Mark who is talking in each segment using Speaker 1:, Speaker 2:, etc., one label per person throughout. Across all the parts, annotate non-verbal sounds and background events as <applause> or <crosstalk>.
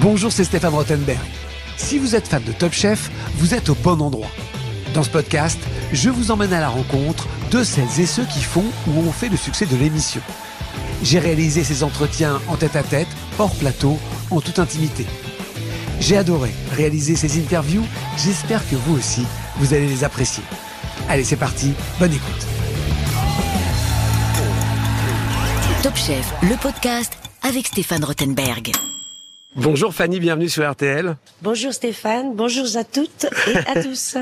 Speaker 1: Bonjour, c'est Stéphane Rottenberg. Si vous êtes fan de Top Chef, vous êtes au bon endroit. Dans ce podcast, je vous emmène à la rencontre de celles et ceux qui font ou ont fait le succès de l'émission. J'ai réalisé ces entretiens en tête-à-tête, hors plateau, en toute intimité. J'ai adoré réaliser ces interviews, j'espère que vous aussi, vous allez les apprécier. Allez, c'est parti, bonne écoute.
Speaker 2: Top Chef, le podcast avec Stéphane Rothenberg.
Speaker 1: Bonjour Fanny, bienvenue sur RTL.
Speaker 3: Bonjour Stéphane, bonjour à toutes et à <laughs> tous.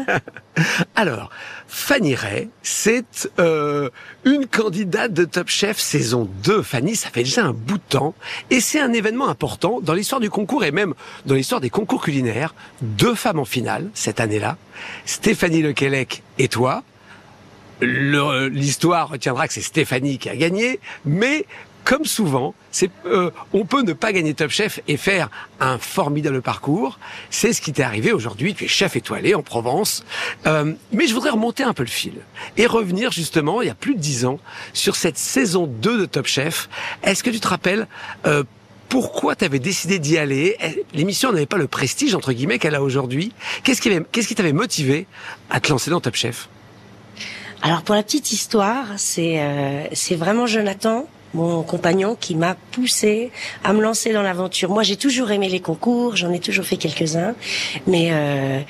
Speaker 1: Alors, Fanny Ray, c'est euh, une candidate de Top Chef saison 2. Fanny, ça fait déjà un bout de temps et c'est un événement important dans l'histoire du concours et même dans l'histoire des concours culinaires. Deux femmes en finale cette année-là, Stéphanie Lequelec et toi. L'histoire retiendra que c'est Stéphanie qui a gagné, mais comme souvent, c'est euh, on peut ne pas gagner Top Chef et faire un formidable parcours. C'est ce qui t'est arrivé aujourd'hui. Tu es chef étoilé en Provence. Euh, mais je voudrais remonter un peu le fil et revenir justement, il y a plus de dix ans, sur cette saison 2 de Top Chef. Est-ce que tu te rappelles euh, pourquoi tu avais décidé d'y aller? L'émission n'avait pas le prestige entre guillemets qu'elle a aujourd'hui. Qu'est-ce qui, qui t'avait motivé à te lancer dans Top Chef?
Speaker 3: Alors pour la petite histoire, c'est c'est vraiment Jonathan mon compagnon qui m'a poussé à me lancer dans l'aventure. Moi, j'ai toujours aimé les concours, j'en ai toujours fait quelques-uns, mais euh,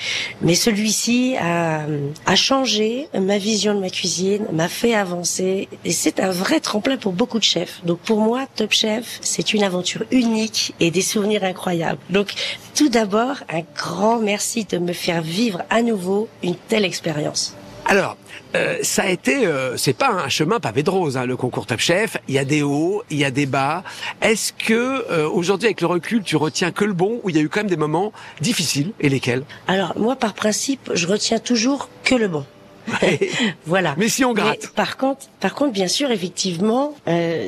Speaker 3: mais celui-ci a, a changé ma vision de ma cuisine, m'a fait avancer, et c'est un vrai tremplin pour beaucoup de chefs. Donc pour moi, Top Chef, c'est une aventure unique et des souvenirs incroyables. Donc tout d'abord, un grand merci de me faire vivre à nouveau une telle expérience.
Speaker 1: Alors, euh, ça a été, euh, c'est pas un chemin pavé de rose, hein, le concours Top Chef. Il y a des hauts, il y a des bas. Est-ce que euh, aujourd'hui, avec le recul, tu retiens que le bon ou il y a eu quand même des moments difficiles et lesquels?
Speaker 3: Alors moi, par principe, je retiens toujours que le bon. <laughs> voilà.
Speaker 1: Mais si on gratte.
Speaker 3: par contre, par contre, bien sûr, effectivement,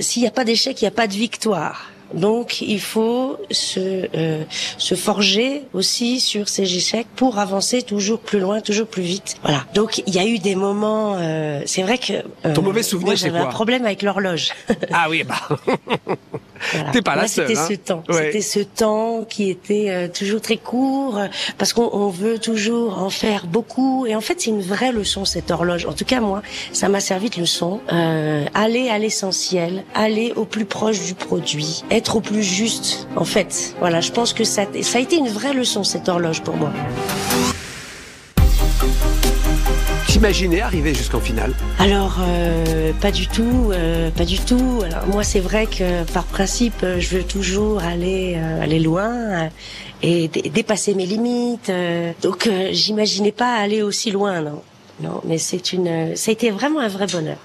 Speaker 3: s'il n'y a pas d'échec, il n'y a pas de victoire. Donc il faut se euh, se forger aussi sur ces échecs pour avancer toujours plus loin, toujours plus vite. Voilà. Donc il y a eu des moments. Euh, c'est vrai que
Speaker 1: euh, ton mauvais souvenir,
Speaker 3: c'est
Speaker 1: quoi?
Speaker 3: un problème avec l'horloge.
Speaker 1: ah oui, bah. <laughs> T'es pas la seule.
Speaker 3: C'était ce temps. C'était ce temps qui était euh, toujours très court parce qu'on veut toujours en faire beaucoup. Et en fait, c'est une vraie leçon cette horloge. En tout cas, moi, ça m'a servi de leçon. Euh, aller à l'essentiel, aller au plus proche du produit, être au plus juste. En fait, voilà, je pense que ça, ça a été une vraie leçon cette horloge pour moi.
Speaker 1: T'imaginais arriver jusqu'en finale
Speaker 3: Alors euh, pas du tout, euh, pas du tout. Alors moi c'est vrai que par principe euh, je veux toujours aller euh, aller loin et dépasser mes limites. donc j'imaginais pas aller aussi loin, non. Non, mais c'est une, ça a été vraiment un vrai bonheur.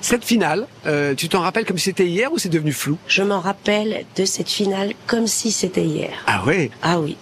Speaker 1: Cette finale, euh, tu t'en rappelles comme si c'était hier ou c'est devenu flou?
Speaker 3: Je m'en rappelle de cette finale comme si c'était hier.
Speaker 1: Ah ouais?
Speaker 3: Ah oui.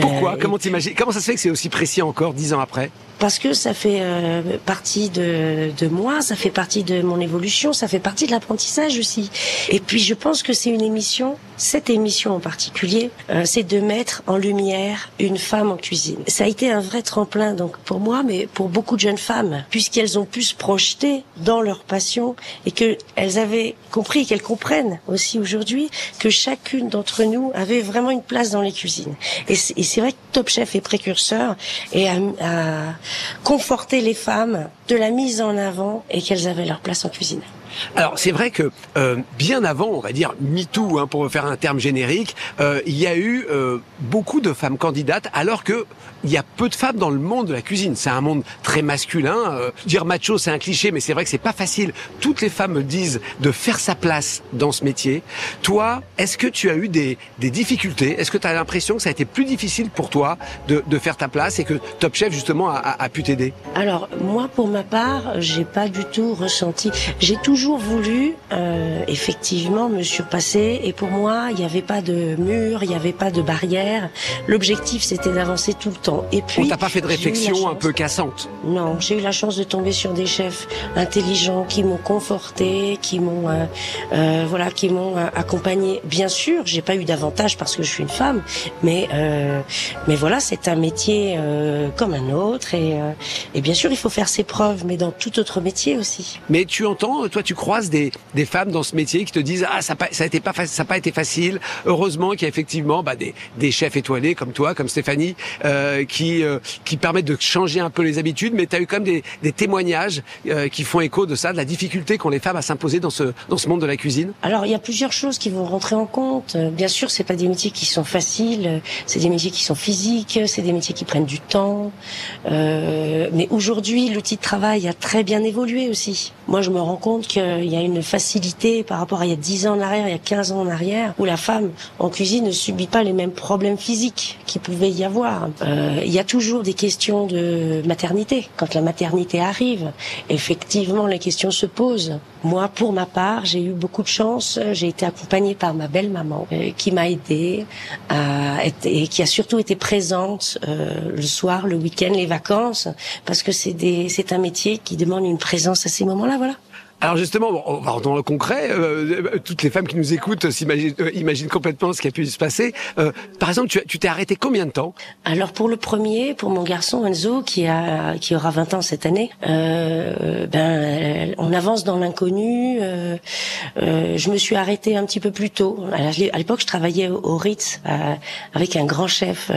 Speaker 1: Pourquoi? Comment t'imagines? Comment ça se fait que c'est aussi précis encore dix ans après?
Speaker 3: Parce que ça fait euh, partie de, de moi, ça fait partie de mon évolution, ça fait partie de l'apprentissage aussi. Et puis je pense que c'est une émission, cette émission en particulier, euh, c'est de mettre en lumière une femme en cuisine. Ça a été un vrai tremplin donc pour moi, mais pour beaucoup de jeunes femmes, puisqu'elles ont pu se projeter dans leur passion et que elles avaient compris, qu'elles comprennent aussi aujourd'hui que chacune d'entre nous avait vraiment une place dans les cuisines. Et c'est vrai que Top Chef est précurseur et a, conforter les femmes de la mise en avant et qu'elles avaient leur place en cuisine.
Speaker 1: Alors c'est vrai que euh, bien avant, on va dire MeToo, hein, pour faire un terme générique, euh, il y a eu euh, beaucoup de femmes candidates, alors que il y a peu de femmes dans le monde de la cuisine. C'est un monde très masculin. Euh, dire macho, c'est un cliché, mais c'est vrai que c'est pas facile. Toutes les femmes me disent de faire sa place dans ce métier. Toi, est-ce que tu as eu des, des difficultés? Est-ce que tu as l'impression que ça a été plus difficile pour toi de, de faire ta place et que Top Chef justement a, a, a pu t'aider?
Speaker 3: Alors moi, pour ma part, j'ai pas du tout ressenti. J'ai toujours voulu euh, effectivement me surpasser et pour moi, il n'y avait pas de mur, il n'y avait pas de barrière. L'objectif, c'était d'avancer tout le temps. Et puis,
Speaker 1: on t'a pas fait de réflexion un peu cassante?
Speaker 3: Non, j'ai eu la chance de tomber sur des chefs intelligents qui m'ont conforté, qui m'ont euh, euh, voilà, qui m'ont euh, accompagné. Bien sûr, j'ai pas eu d'avantage parce que je suis une femme, mais euh, mais voilà, c'est un métier euh, comme un autre et, et bien sûr, il faut faire ses preuves, mais dans tout autre métier aussi.
Speaker 1: Mais tu entends, toi, tu tu croises des, des femmes dans ce métier qui te disent ah ça ça a été pas ça a pas été facile. Heureusement qu'il y a effectivement bah, des, des chefs étoilés comme toi, comme Stéphanie, euh, qui euh, qui permettent de changer un peu les habitudes. Mais tu as eu quand même des, des témoignages euh, qui font écho de ça, de la difficulté qu'ont les femmes à s'imposer dans ce dans ce monde de la cuisine.
Speaker 3: Alors il y a plusieurs choses qui vont rentrer en compte. Bien sûr, c'est pas des métiers qui sont faciles, c'est des métiers qui sont physiques, c'est des métiers qui prennent du temps. Euh, mais aujourd'hui, l'outil de travail a très bien évolué aussi. Moi, je me rends compte qu'il y a une facilité par rapport à il y a 10 ans en arrière, il y a 15 ans en arrière, où la femme en cuisine ne subit pas les mêmes problèmes physiques qu'il pouvait y avoir. Euh, il y a toujours des questions de maternité. Quand la maternité arrive, effectivement, les questions se posent. Moi, pour ma part, j'ai eu beaucoup de chance. J'ai été accompagnée par ma belle-maman euh, qui m'a aidée et qui a surtout été présente euh, le soir, le week-end, les vacances, parce que c'est un métier qui demande une présence à ces moments-là, voilà.
Speaker 1: Alors justement, on va dans le concret. Euh, toutes les femmes qui nous écoutent s'imaginent euh, imaginent complètement ce qui a pu se passer. Euh, par exemple, tu t'es arrêté combien de temps?
Speaker 3: Alors pour le premier, pour mon garçon Enzo, qui a qui aura 20 ans cette année, ben on avance dans l'inconnu. je me suis arrêtée un petit peu plus tôt. À l'époque, je travaillais au, Ritz avec un grand chef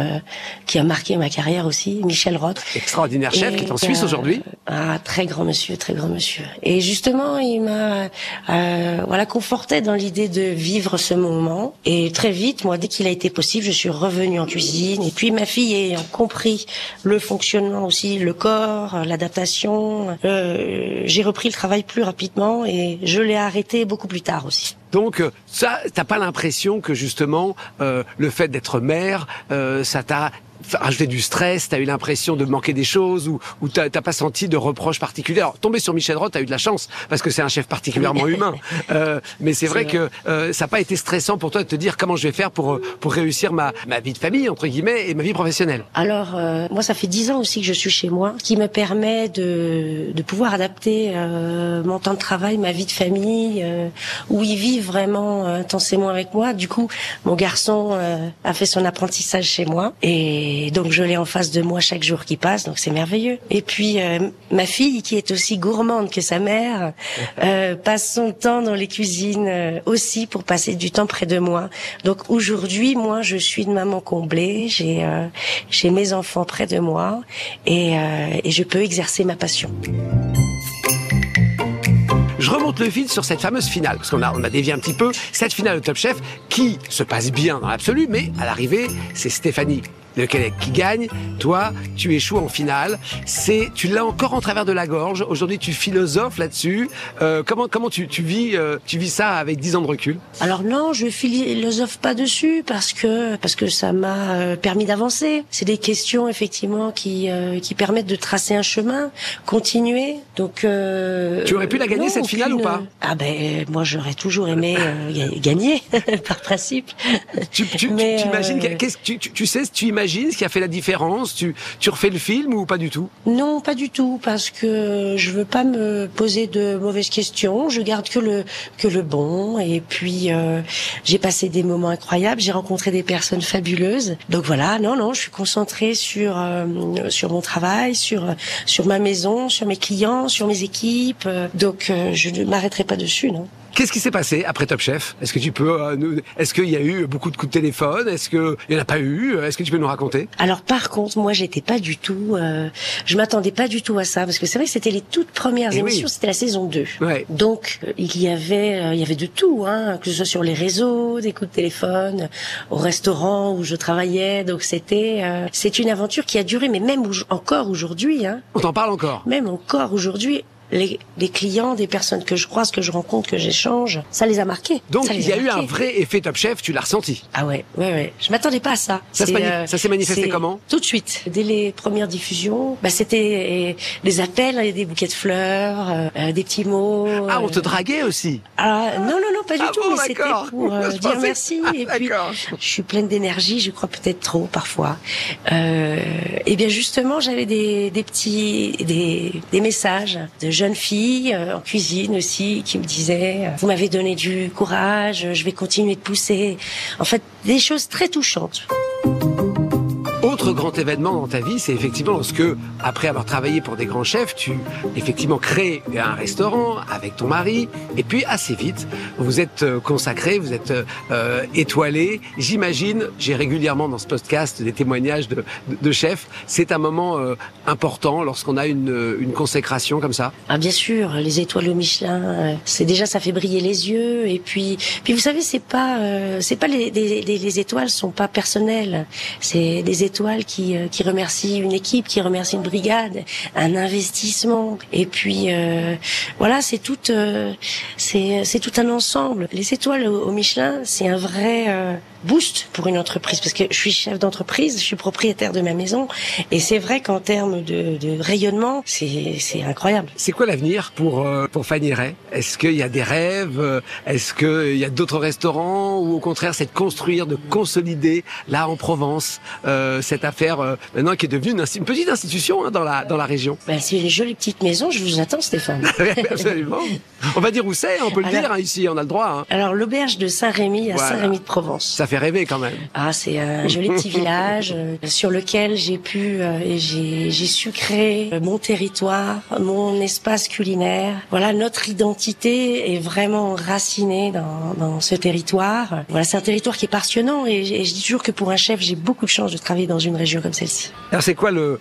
Speaker 3: qui a marqué ma carrière aussi, Michel Roth.
Speaker 1: Extraordinaire chef qui est en Suisse aujourd'hui.
Speaker 3: Ah, très grand monsieur, très grand monsieur. Et justement il m'a euh, voilà conforté dans l'idée de vivre ce moment. Et très vite, moi, dès qu'il a été possible, je suis revenue en cuisine. Et puis ma fille ayant compris le fonctionnement aussi, le corps, l'adaptation, euh, j'ai repris le travail plus rapidement et je l'ai arrêté beaucoup plus tard aussi.
Speaker 1: Donc euh, ça, t'as pas l'impression que justement euh, le fait d'être mère, euh, ça t'a rajouté du stress, t'as eu l'impression de manquer des choses ou, ou t'as pas senti de reproches particuliers. Alors tomber sur Michel Roth, t'as eu de la chance parce que c'est un chef particulièrement humain. Euh, mais c'est vrai, que euh, ça n'a pas été stressant pour toi de te dire comment je vais faire pour pour réussir ma ma vie de famille entre guillemets et ma vie professionnelle?
Speaker 3: Alors euh, moi ça fait dix ans aussi que je suis chez moi, qui me permet de de pouvoir adapter euh, mon temps de travail, ma vie de famille, où il vit vraiment intensément avec moi. Du coup mon garçon a fait son apprentissage chez moi et et donc je l'ai en face de moi chaque jour qui passe, donc c'est merveilleux. Et puis euh, ma fille, qui est aussi gourmande que sa mère, euh, passe son temps dans les cuisines euh, aussi pour passer du temps près de moi. Donc aujourd'hui, moi, je suis une maman comblée, j'ai j'ai mes enfants près de moi et, et je peux exercer ma passion.
Speaker 1: Je remonte le fil sur cette fameuse finale, parce qu'on a, on a dévié un petit peu. Cette finale de Top Chef qui se passe bien dans l'absolu, mais à l'arrivée, c'est Stéphanie le Québec qui gagne. Toi, tu échoues en finale. C'est, tu l'as encore en travers de la gorge. Aujourd'hui, tu philosophes là-dessus. Euh, comment comment tu, tu vis euh, tu vis ça avec 10 ans de recul?
Speaker 3: Alors non, je philosophe pas dessus parce que parce que ça m'a euh, permis d'avancer. C'est des questions effectivement qui euh, qui permettent de tracer un chemin, continuer. Donc
Speaker 1: tu aurais pu la gagner cette finale ou pas?
Speaker 3: Ah ben moi j'aurais toujours aimé gagner <laughs> par principe.
Speaker 1: Tu, tu, tu imagines qu'est-ce tu, tu sais tu imagines ce qui a fait la différence? Tu, tu refais le film ou pas du tout?
Speaker 3: Non, pas du tout, parce que je veux pas me poser de mauvaises questions. Je garde que le que le bon. Et puis euh, j'ai passé des moments incroyables. J'ai rencontré des personnes fabuleuses. Donc voilà, non, non, je suis concentrée sur euh, sur mon travail, sur sur ma maison, sur mes clients, sur mes équipes. Donc euh, je ne m'arrêterai pas dessus, non.
Speaker 1: Qu'est-ce qui s'est passé après Top Chef? Est-ce que tu peux euh, nous... Est-ce qu'il y a eu beaucoup de coups de téléphone? Est-ce qu'il y en a pas eu? Est-ce que tu peux nous raconter?
Speaker 3: Alors par contre, moi j'étais pas du tout euh, je m'attendais pas du tout à ça parce que c'est vrai que c'était les toutes premières eh émissions, c'était la saison 2.
Speaker 1: Ouais.
Speaker 3: Donc euh, il y avait il y avait de tout hein, que ce soit sur les réseaux, des coups de téléphone, au restaurant où je travaillais. Donc c'était c'est une aventure qui a duré mais même encore aujourd'hui hein.
Speaker 1: On t'en parle encore?
Speaker 3: Même encore aujourd'hui les, les, clients, des personnes que je croise, que je rencontre, que j'échange, ça les a marqués.
Speaker 1: Donc il
Speaker 3: y
Speaker 1: a, eu un vrai effet Top Chef, tu l'as ressenti
Speaker 3: Ah ouais, ouais, ouais. Je m'attendais pas à ça.
Speaker 1: Ça s'est euh, manifesté comment
Speaker 3: Tout de suite. Dès les premières diffusions, bah, c'était des appels, des bouquets de fleurs, euh, euh, des petits mots.
Speaker 1: Ah, on te draguait aussi
Speaker 3: Ah non, non, non, pas du
Speaker 1: ah
Speaker 3: tout.
Speaker 1: mais
Speaker 3: c'était pour <laughs> dire merci.
Speaker 1: Ah,
Speaker 3: et puis, je suis pleine d'énergie, je crois peut-être trop parfois. Euh, et bien justement, j'avais des, des petits, des, des messages de jeunes filles euh, en cuisine aussi qui me disait euh, vous m'avez donné du courage, je vais continuer de pousser. En fait, des choses très touchantes.
Speaker 1: Autre autre grand événement dans ta vie, c'est effectivement lorsque, après avoir travaillé pour des grands chefs, tu effectivement crées un restaurant avec ton mari, et puis assez vite, vous êtes euh, consacré, vous êtes euh, étoilé. J'imagine, j'ai régulièrement dans ce podcast des témoignages de, de, chefs. C'est un moment euh, important lorsqu'on a une, une consécration comme ça?
Speaker 3: Ah bien sûr, les étoiles au Michelin, euh, c'est déjà ça fait briller les yeux, et puis puis vous savez, c'est pas c'est pas les, les, les étoiles sont pas personnelles, c'est des étoiles qui qui remercient une équipe, qui remercient une brigade, un investissement, et puis voilà, c'est tout c'est c'est tout un ensemble. Les étoiles au, Michelin, c'est un vrai euh, boost pour une entreprise parce que je suis chef d'entreprise, je suis propriétaire de ma maison et c'est vrai qu'en termes de, de rayonnement, c'est c'est incroyable.
Speaker 1: C'est quoi l'avenir pour euh, pour Fanny Ray? Est-ce qu'il y a des rêves? Est-ce qu'il y a d'autres restaurants? Ou au contraire c'est de construire, de consolider là en Provence euh, cette affaire euh, maintenant qui est devenue une, une petite institution hein, dans la dans la région?
Speaker 3: Ben, C'est une jolie petite maison, je vous attends Stéphane. <laughs>
Speaker 1: Absolument. On va dire où c'est, on peut le dire hein, ici, on a le droit. Hein.
Speaker 3: Alors l'auberge de Saint-Rémy à Saint-Rémy de Provence.
Speaker 1: Ça fait rêver quand même.
Speaker 3: Ah, c'est un joli petit <laughs> village euh, sur lequel j'ai pu euh, et j'ai su créer euh, mon territoire, mon espace culinaire. Voilà, notre identité est vraiment enracinée dans dans ce territoire. Voilà, c'est un territoire qui est passionnant et, je dis toujours que pour un chef, j'ai beaucoup de chance de travailler dans une région comme celle-ci.
Speaker 1: Alors c'est quoi le,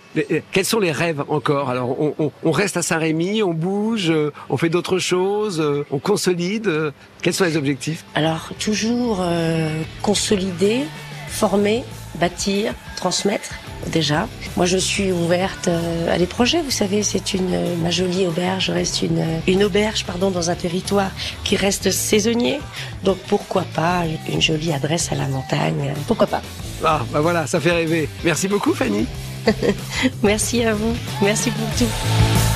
Speaker 1: quels sont les rêves encore? Alors on, on, on reste à Saint-Rémy, on bouge, on fait d'autres choses, on consolide. Quels sont les objectifs?
Speaker 3: Alors toujours euh, consolider, former, bâtir, transmettre déjà. Moi, je suis ouverte euh, à des projets. Vous savez, c'est une ma jolie auberge reste une une auberge, pardon, dans un territoire qui reste saisonnier. Donc pourquoi pas une jolie adresse à la montagne Pourquoi pas
Speaker 1: Ah, bah voilà, ça fait rêver. Merci beaucoup, Fanny. <laughs>
Speaker 3: Merci à vous. Merci pour tout.